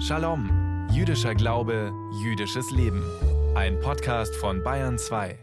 Shalom, jüdischer Glaube, jüdisches Leben. Ein Podcast von Bayern 2.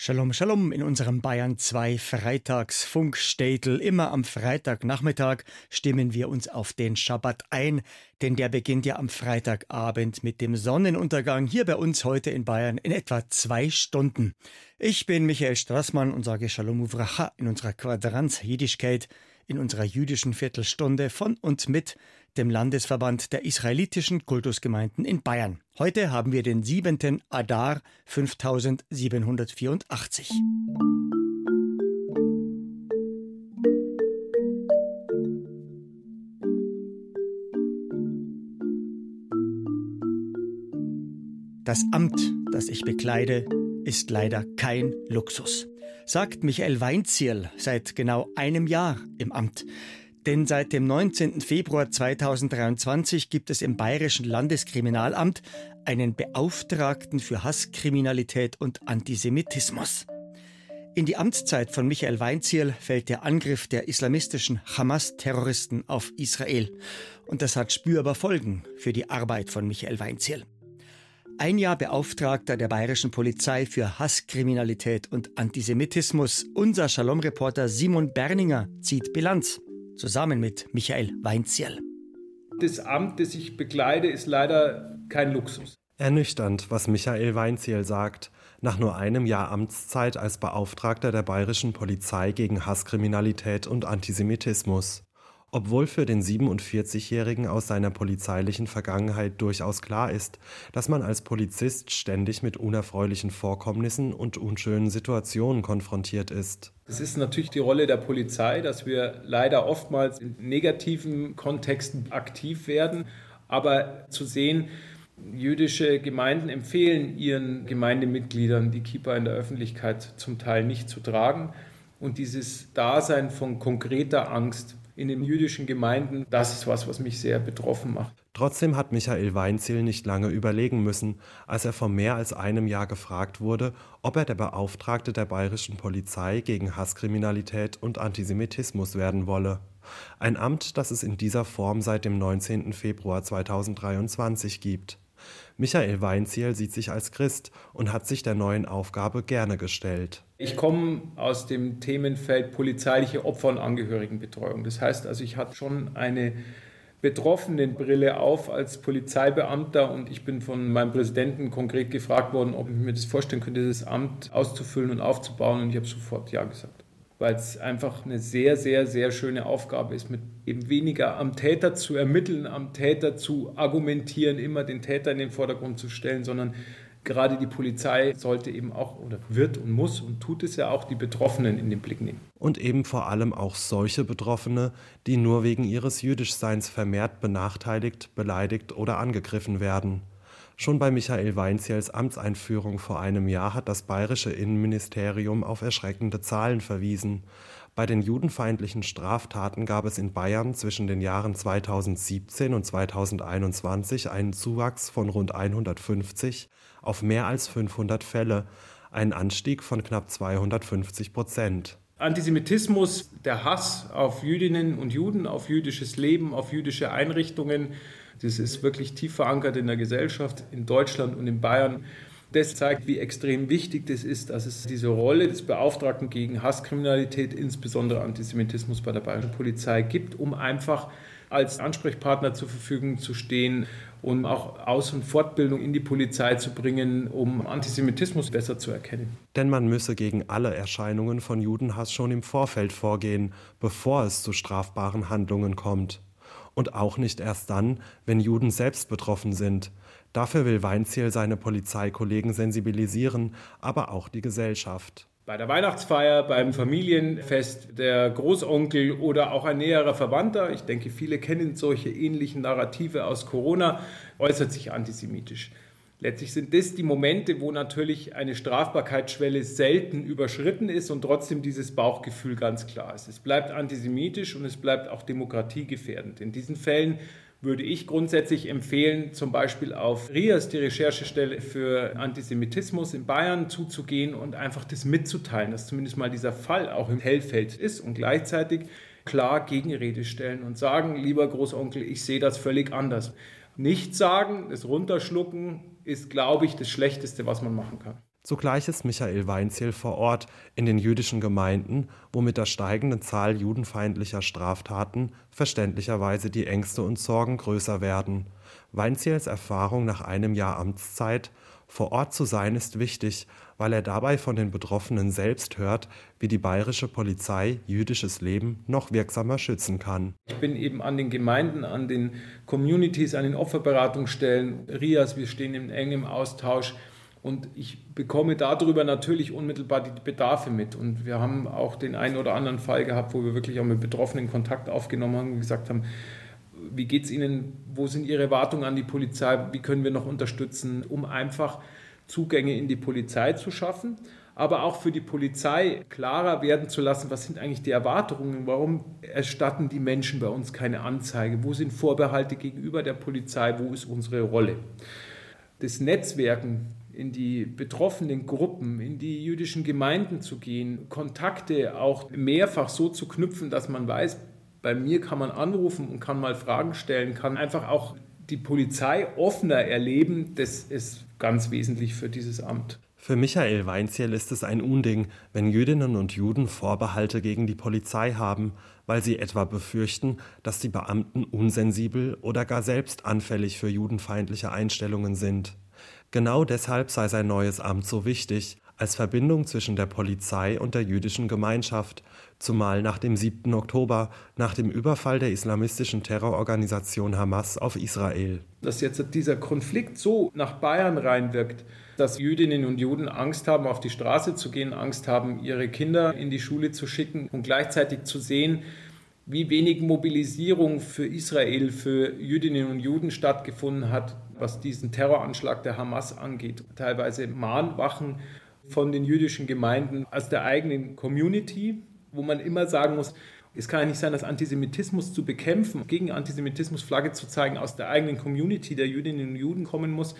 Shalom, Shalom in unserem Bayern 2 Freitagsfunkstädtel. Immer am Freitagnachmittag stimmen wir uns auf den Schabbat ein, denn der beginnt ja am Freitagabend mit dem Sonnenuntergang hier bei uns heute in Bayern in etwa zwei Stunden. Ich bin Michael Strassmann und sage Shalom Uvracha in unserer Quadranz Jiddischkeit in unserer jüdischen Viertelstunde von und mit dem Landesverband der israelitischen Kultusgemeinden in Bayern. Heute haben wir den 7. Adar 5784. Das Amt, das ich bekleide, ist leider kein Luxus sagt Michael Weinzierl seit genau einem Jahr im Amt. Denn seit dem 19. Februar 2023 gibt es im Bayerischen Landeskriminalamt einen Beauftragten für Hasskriminalität und Antisemitismus. In die Amtszeit von Michael Weinzierl fällt der Angriff der islamistischen Hamas-Terroristen auf Israel. Und das hat spürbar Folgen für die Arbeit von Michael Weinzierl. Ein Jahr Beauftragter der bayerischen Polizei für Hasskriminalität und Antisemitismus. Unser Shalom-Reporter Simon Berninger zieht Bilanz, zusammen mit Michael Weinzierl. Das Amt, das ich bekleide, ist leider kein Luxus. Ernüchternd, was Michael Weinziel sagt. Nach nur einem Jahr Amtszeit als Beauftragter der bayerischen Polizei gegen Hasskriminalität und Antisemitismus. Obwohl für den 47-Jährigen aus seiner polizeilichen Vergangenheit durchaus klar ist, dass man als Polizist ständig mit unerfreulichen Vorkommnissen und unschönen Situationen konfrontiert ist. Es ist natürlich die Rolle der Polizei, dass wir leider oftmals in negativen Kontexten aktiv werden, aber zu sehen, Jüdische Gemeinden empfehlen ihren Gemeindemitgliedern, die Kippa in der Öffentlichkeit zum Teil nicht zu tragen. Und dieses Dasein von konkreter Angst in den jüdischen Gemeinden, das ist was, was mich sehr betroffen macht. Trotzdem hat Michael Weinziel nicht lange überlegen müssen, als er vor mehr als einem Jahr gefragt wurde, ob er der Beauftragte der bayerischen Polizei gegen Hasskriminalität und Antisemitismus werden wolle. Ein Amt, das es in dieser Form seit dem 19. Februar 2023 gibt. Michael Weinziel sieht sich als Christ und hat sich der neuen Aufgabe gerne gestellt. Ich komme aus dem Themenfeld polizeiliche Opfer- und Angehörigenbetreuung. Das heißt also, ich hatte schon eine Betroffenenbrille auf als Polizeibeamter und ich bin von meinem Präsidenten konkret gefragt worden, ob ich mir das vorstellen könnte, das Amt auszufüllen und aufzubauen und ich habe sofort Ja gesagt weil es einfach eine sehr, sehr, sehr schöne Aufgabe ist, mit eben weniger am Täter zu ermitteln, am Täter zu argumentieren, immer den Täter in den Vordergrund zu stellen, sondern gerade die Polizei sollte eben auch oder wird und muss und tut es ja auch die Betroffenen in den Blick nehmen. Und eben vor allem auch solche Betroffene, die nur wegen ihres Jüdischseins vermehrt benachteiligt, beleidigt oder angegriffen werden. Schon bei Michael Weinziels Amtseinführung vor einem Jahr hat das bayerische Innenministerium auf erschreckende Zahlen verwiesen. Bei den judenfeindlichen Straftaten gab es in Bayern zwischen den Jahren 2017 und 2021 einen Zuwachs von rund 150 auf mehr als 500 Fälle, einen Anstieg von knapp 250 Prozent. Antisemitismus, der Hass auf Jüdinnen und Juden, auf jüdisches Leben, auf jüdische Einrichtungen, das ist wirklich tief verankert in der Gesellschaft, in Deutschland und in Bayern. Das zeigt, wie extrem wichtig das ist, dass es diese Rolle des Beauftragten gegen Hasskriminalität, insbesondere Antisemitismus bei der bayerischen Polizei gibt, um einfach als Ansprechpartner zur Verfügung zu stehen und auch Aus- und Fortbildung in die Polizei zu bringen, um Antisemitismus besser zu erkennen. Denn man müsse gegen alle Erscheinungen von Judenhass schon im Vorfeld vorgehen, bevor es zu strafbaren Handlungen kommt und auch nicht erst dann, wenn Juden selbst betroffen sind. Dafür will Weinziel seine Polizeikollegen sensibilisieren, aber auch die Gesellschaft. Bei der Weihnachtsfeier, beim Familienfest, der Großonkel oder auch ein näherer Verwandter, ich denke, viele kennen solche ähnlichen Narrative aus Corona, äußert sich antisemitisch. Letztlich sind das die Momente, wo natürlich eine Strafbarkeitsschwelle selten überschritten ist und trotzdem dieses Bauchgefühl ganz klar ist. Es bleibt antisemitisch und es bleibt auch demokratiegefährdend. In diesen Fällen würde ich grundsätzlich empfehlen, zum Beispiel auf RIAS, die Recherchestelle für Antisemitismus in Bayern, zuzugehen und einfach das mitzuteilen, dass zumindest mal dieser Fall auch im Hellfeld ist und gleichzeitig klar Gegenrede stellen und sagen, lieber Großonkel, ich sehe das völlig anders. Nicht sagen, es runterschlucken, ist, glaube ich, das Schlechteste, was man machen kann. Zugleich ist Michael Weinziel vor Ort in den jüdischen Gemeinden, wo mit der steigenden Zahl judenfeindlicher Straftaten verständlicherweise die Ängste und Sorgen größer werden. Weinziels Erfahrung nach einem Jahr Amtszeit vor Ort zu sein ist wichtig, weil er dabei von den Betroffenen selbst hört, wie die bayerische Polizei jüdisches Leben noch wirksamer schützen kann. Ich bin eben an den Gemeinden, an den Communities, an den Opferberatungsstellen, RIAS, wir stehen in engem Austausch. Und ich bekomme darüber natürlich unmittelbar die Bedarfe mit. Und wir haben auch den einen oder anderen Fall gehabt, wo wir wirklich auch mit Betroffenen Kontakt aufgenommen haben und gesagt haben, wie geht es Ihnen, wo sind Ihre Erwartungen an die Polizei, wie können wir noch unterstützen, um einfach Zugänge in die Polizei zu schaffen, aber auch für die Polizei klarer werden zu lassen, was sind eigentlich die Erwartungen, warum erstatten die Menschen bei uns keine Anzeige, wo sind Vorbehalte gegenüber der Polizei, wo ist unsere Rolle. Das Netzwerken in die betroffenen Gruppen, in die jüdischen Gemeinden zu gehen, Kontakte auch mehrfach so zu knüpfen, dass man weiß, bei mir kann man anrufen und kann mal Fragen stellen, kann einfach auch die Polizei offener erleben, das ist ganz wesentlich für dieses Amt. Für Michael Weinziel ist es ein Unding, wenn Jüdinnen und Juden Vorbehalte gegen die Polizei haben, weil sie etwa befürchten, dass die Beamten unsensibel oder gar selbst anfällig für judenfeindliche Einstellungen sind. Genau deshalb sei sein neues Amt so wichtig, als Verbindung zwischen der Polizei und der jüdischen Gemeinschaft, zumal nach dem 7. Oktober, nach dem Überfall der islamistischen Terrororganisation Hamas auf Israel. Dass jetzt dieser Konflikt so nach Bayern reinwirkt, dass Jüdinnen und Juden Angst haben, auf die Straße zu gehen, Angst haben, ihre Kinder in die Schule zu schicken und gleichzeitig zu sehen, wie wenig Mobilisierung für Israel, für Jüdinnen und Juden stattgefunden hat, was diesen Terroranschlag der Hamas angeht. Teilweise Mahnwachen von den jüdischen Gemeinden aus der eigenen Community, wo man immer sagen muss, es kann ja nicht sein, dass Antisemitismus zu bekämpfen, gegen Antisemitismus Flagge zu zeigen, aus der eigenen Community der Jüdinnen und Juden kommen muss.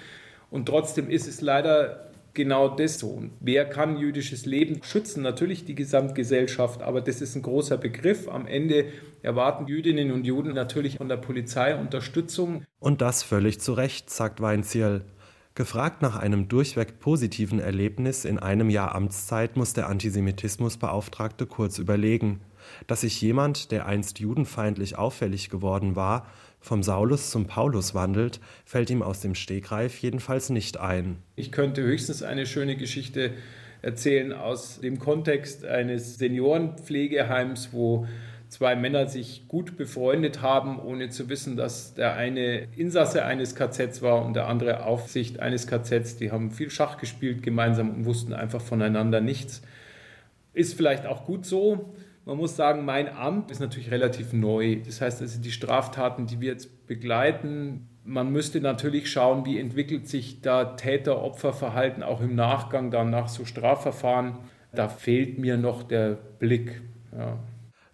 Und trotzdem ist es leider genau das so. Und wer kann jüdisches Leben schützen? Natürlich die Gesamtgesellschaft, aber das ist ein großer Begriff. Am Ende erwarten Jüdinnen und Juden natürlich von der Polizei Unterstützung. Und das völlig zu Recht, sagt Weinziel. Gefragt nach einem durchweg positiven Erlebnis in einem Jahr Amtszeit muss der Antisemitismusbeauftragte kurz überlegen, dass sich jemand, der einst judenfeindlich auffällig geworden war, vom Saulus zum Paulus wandelt, fällt ihm aus dem Stegreif jedenfalls nicht ein. Ich könnte höchstens eine schöne Geschichte erzählen aus dem Kontext eines Seniorenpflegeheims, wo zwei Männer sich gut befreundet haben, ohne zu wissen, dass der eine Insasse eines KZs war und der andere Aufsicht eines KZs. Die haben viel Schach gespielt gemeinsam und wussten einfach voneinander nichts. Ist vielleicht auch gut so. Man muss sagen, mein Amt ist natürlich relativ neu. Das heißt, also die Straftaten, die wir jetzt begleiten, man müsste natürlich schauen, wie entwickelt sich da Täter-Opfer-Verhalten auch im Nachgang dann nach so Strafverfahren. Da fehlt mir noch der Blick. Ja.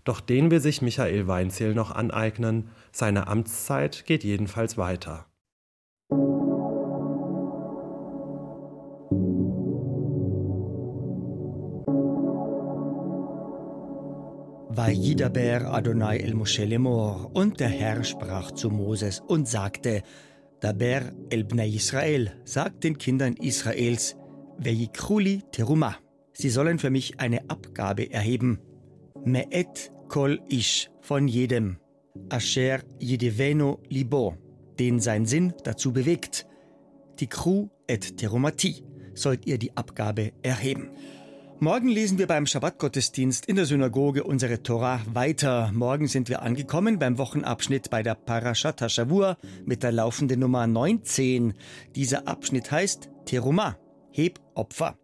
Doch den will sich Michael Weinziel noch aneignen. Seine Amtszeit geht jedenfalls weiter. Vayidaber Adonai el Moshe Lemor. Und der Herr sprach zu Moses und sagte, Daber el Bnei Israel, sagt den Kindern Israels, Veyikruli teruma. Sie sollen für mich eine Abgabe erheben. Me'et kol ish, von jedem, asher yidiveno libo, den sein Sinn dazu bewegt. Tikru et terumati, sollt ihr die Abgabe erheben. Morgen lesen wir beim Schabbatgottesdienst in der Synagoge unsere Torah weiter. Morgen sind wir angekommen beim Wochenabschnitt bei der Parashat HaShavua mit der laufenden Nummer 19. Dieser Abschnitt heißt Teruma, Hebopfer.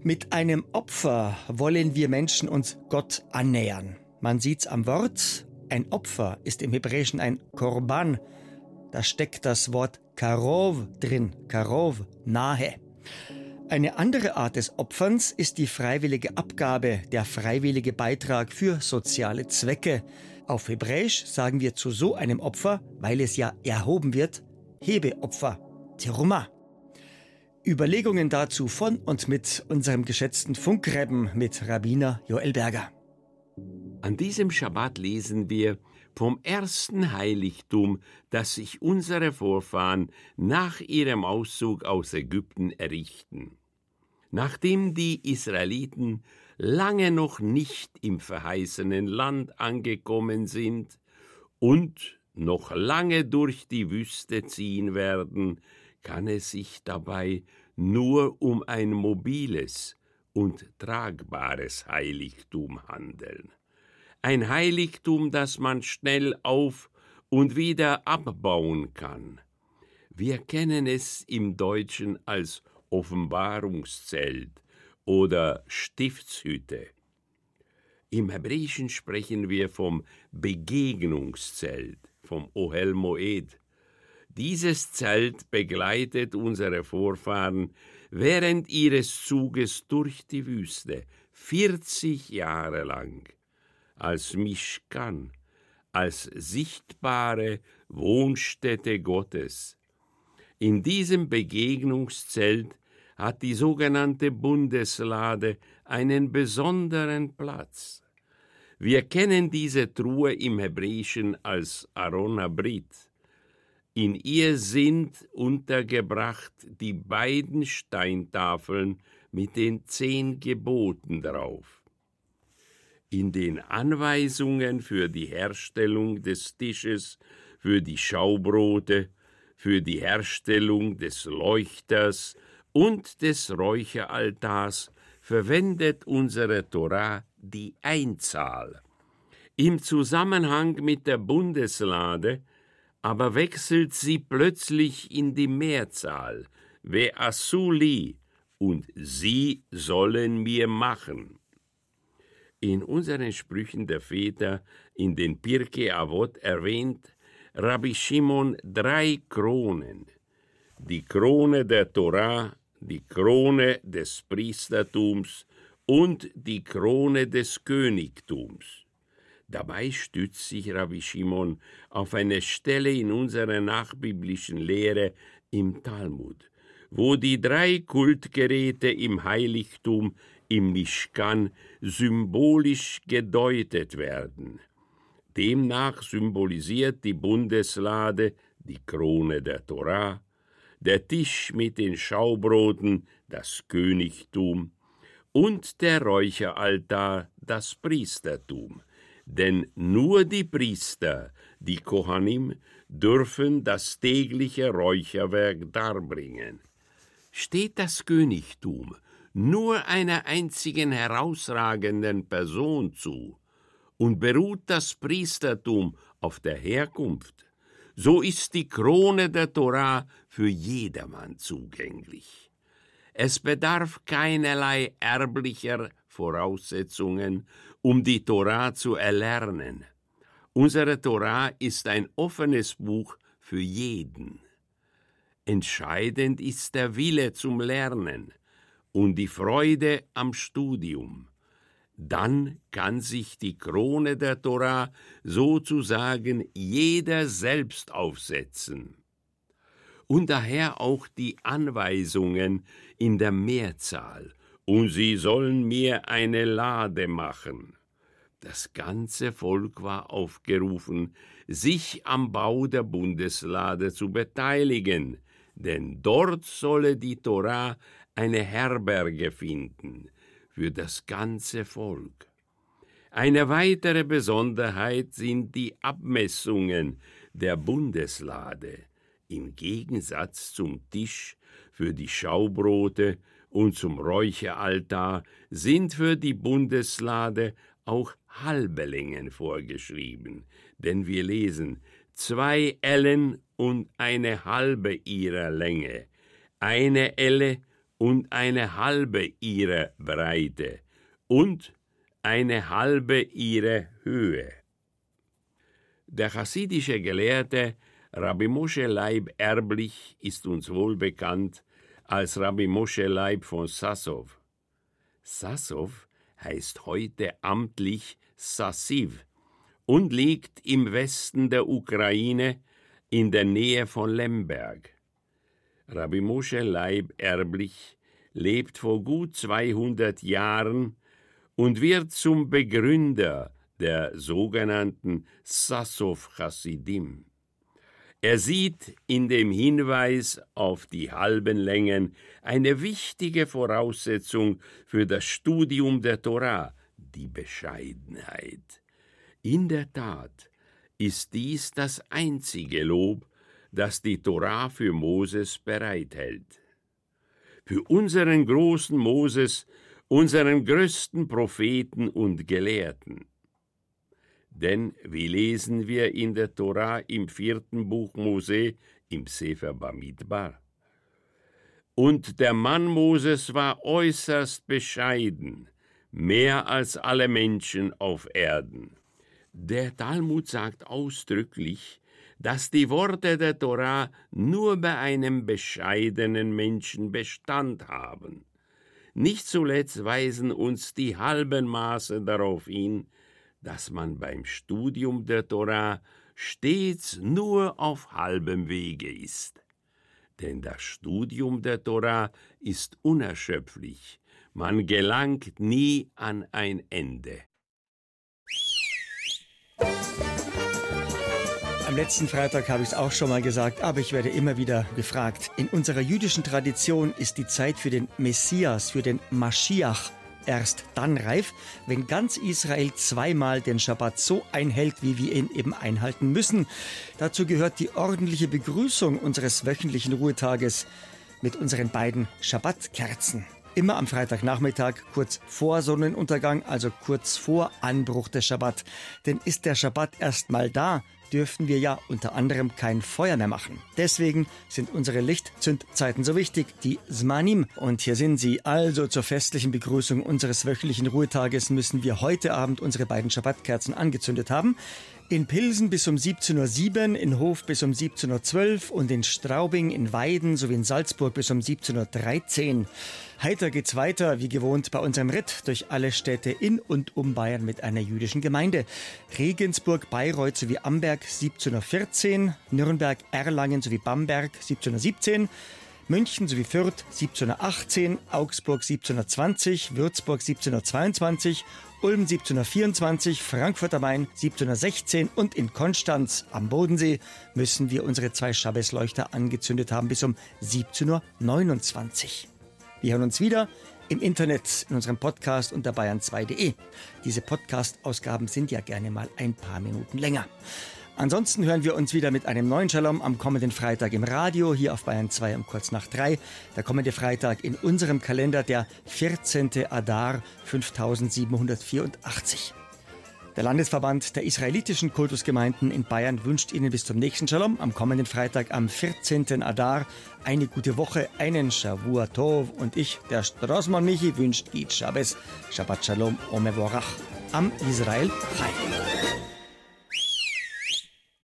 Mit einem Opfer wollen wir Menschen uns Gott annähern. Man sieht's am Wort. Ein Opfer ist im Hebräischen ein Korban. Da steckt das Wort Karov drin. Karov, nahe. Eine andere Art des Opferns ist die freiwillige Abgabe, der freiwillige Beitrag für soziale Zwecke. Auf Hebräisch sagen wir zu so einem Opfer, weil es ja erhoben wird, Hebeopfer, Teruma. Überlegungen dazu von und mit unserem geschätzten Funkrebben mit Rabbiner Joel Berger. An diesem Schabbat lesen wir vom ersten Heiligtum, das sich unsere Vorfahren nach ihrem Auszug aus Ägypten errichten. Nachdem die Israeliten lange noch nicht im verheißenen Land angekommen sind und noch lange durch die Wüste ziehen werden, kann es sich dabei nur um ein mobiles und tragbares Heiligtum handeln. Ein Heiligtum, das man schnell auf und wieder abbauen kann. Wir kennen es im Deutschen als Offenbarungszelt oder Stiftshütte. Im Hebräischen sprechen wir vom Begegnungszelt, vom Ohel Moed. Dieses Zelt begleitet unsere Vorfahren während ihres Zuges durch die Wüste, 40 Jahre lang, als Mishkan, als sichtbare Wohnstätte Gottes. In diesem Begegnungszelt hat die sogenannte Bundeslade einen besonderen Platz. Wir kennen diese Truhe im Hebräischen als Aronabrit. In ihr sind untergebracht die beiden Steintafeln mit den zehn Geboten drauf. In den Anweisungen für die Herstellung des Tisches, für die Schaubrote, für die Herstellung des Leuchters und des Räucheraltars verwendet unsere Torah die Einzahl. Im Zusammenhang mit der Bundeslade aber wechselt sie plötzlich in die Mehrzahl, ve asuli, und sie sollen mir machen. In unseren Sprüchen der Väter in den Pirke Avot erwähnt Rabbi Shimon drei Kronen. Die Krone der Torah, die Krone des Priestertums und die Krone des Königtums. Dabei stützt sich Rabbi Shimon auf eine Stelle in unserer nachbiblischen Lehre im Talmud, wo die drei Kultgeräte im Heiligtum im Mishkan symbolisch gedeutet werden. Demnach symbolisiert die Bundeslade die Krone der Torah, der Tisch mit den Schaubroten das Königtum und der Räucheraltar das Priestertum. Denn nur die Priester, die Kohanim, dürfen das tägliche Räucherwerk darbringen. Steht das Königtum nur einer einzigen herausragenden Person zu und beruht das Priestertum auf der Herkunft, so ist die Krone der Torah für jedermann zugänglich. Es bedarf keinerlei erblicher Voraussetzungen, um die Torah zu erlernen. Unsere Torah ist ein offenes Buch für jeden. Entscheidend ist der Wille zum Lernen und die Freude am Studium dann kann sich die Krone der Torah sozusagen jeder selbst aufsetzen. Und daher auch die Anweisungen in der Mehrzahl, und sie sollen mir eine Lade machen. Das ganze Volk war aufgerufen, sich am Bau der Bundeslade zu beteiligen, denn dort solle die Torah eine Herberge finden, für das ganze Volk. Eine weitere Besonderheit sind die Abmessungen der Bundeslade. Im Gegensatz zum Tisch für die Schaubrote und zum Räucheraltar sind für die Bundeslade auch halbe Längen vorgeschrieben, denn wir lesen zwei Ellen und eine halbe ihrer Länge, eine Elle und eine halbe ihrer Breite und eine halbe ihrer Höhe. Der chassidische Gelehrte Rabbi Moshe Leib Erblich ist uns wohl bekannt als Rabbi Moshe Leib von Sassow. Sassow heißt heute amtlich Sassiv und liegt im Westen der Ukraine in der Nähe von Lemberg. Rabbi Moshe Leib erblich lebt vor gut 200 Jahren und wird zum Begründer der sogenannten Sassow Chassidim. Er sieht in dem Hinweis auf die halben Längen eine wichtige Voraussetzung für das Studium der Torah, die Bescheidenheit. In der Tat ist dies das einzige Lob, das die Torah für Moses bereithält. Für unseren großen Moses, unseren größten Propheten und Gelehrten. Denn wie lesen wir in der Tora im vierten Buch Mose im Sefer Bamidbar? Und der Mann Moses war äußerst bescheiden, mehr als alle Menschen auf Erden. Der Talmud sagt ausdrücklich, dass die Worte der Tora nur bei einem bescheidenen Menschen Bestand haben. Nicht zuletzt weisen uns die halben Maße darauf hin, dass man beim Studium der Tora stets nur auf halbem Wege ist. Denn das Studium der Tora ist unerschöpflich, man gelangt nie an ein Ende. Am letzten Freitag habe ich es auch schon mal gesagt, aber ich werde immer wieder gefragt. In unserer jüdischen Tradition ist die Zeit für den Messias, für den Maschiach erst dann reif, wenn ganz Israel zweimal den Schabbat so einhält, wie wir ihn eben einhalten müssen. Dazu gehört die ordentliche Begrüßung unseres wöchentlichen Ruhetages mit unseren beiden Schabbatkerzen. Immer am Freitagnachmittag, kurz vor Sonnenuntergang, also kurz vor Anbruch des Schabbat. Denn ist der Schabbat erst mal da, dürften wir ja unter anderem kein Feuer mehr machen. Deswegen sind unsere Lichtzündzeiten so wichtig, die Zmanim. Und hier sind sie. Also zur festlichen Begrüßung unseres wöchentlichen Ruhetages müssen wir heute Abend unsere beiden Schabbatkerzen angezündet haben. In Pilsen bis um 17.07 Uhr, in Hof bis um 17.12 Uhr und in Straubing, in Weiden sowie in Salzburg bis um 17.13 Uhr. Heiter geht's weiter, wie gewohnt, bei unserem Ritt durch alle Städte in und um Bayern mit einer jüdischen Gemeinde. Regensburg, Bayreuth sowie Amberg 1714, Nürnberg, Erlangen sowie Bamberg 1717, München sowie Fürth 1718, Augsburg 1720, Würzburg 1722, Ulm 1724, Frankfurt am Main 1716 und in Konstanz am Bodensee müssen wir unsere zwei Schabbesleuchter angezündet haben bis um 17.29 Uhr. Wir hören uns wieder im Internet in unserem Podcast unter bayern2.de. Diese Podcast-Ausgaben sind ja gerne mal ein paar Minuten länger. Ansonsten hören wir uns wieder mit einem neuen Shalom am kommenden Freitag im Radio, hier auf Bayern 2 um kurz nach 3. Der kommende Freitag in unserem Kalender der 14. Adar 5784. Der Landesverband der israelitischen Kultusgemeinden in Bayern wünscht Ihnen bis zum nächsten Shalom am kommenden Freitag am 14. Adar eine gute Woche, einen Shavua Tov und ich, der Straßmann Michi, wünscht Eid Shabbos, Shabbat Shalom, Omevorach am Israel Chai.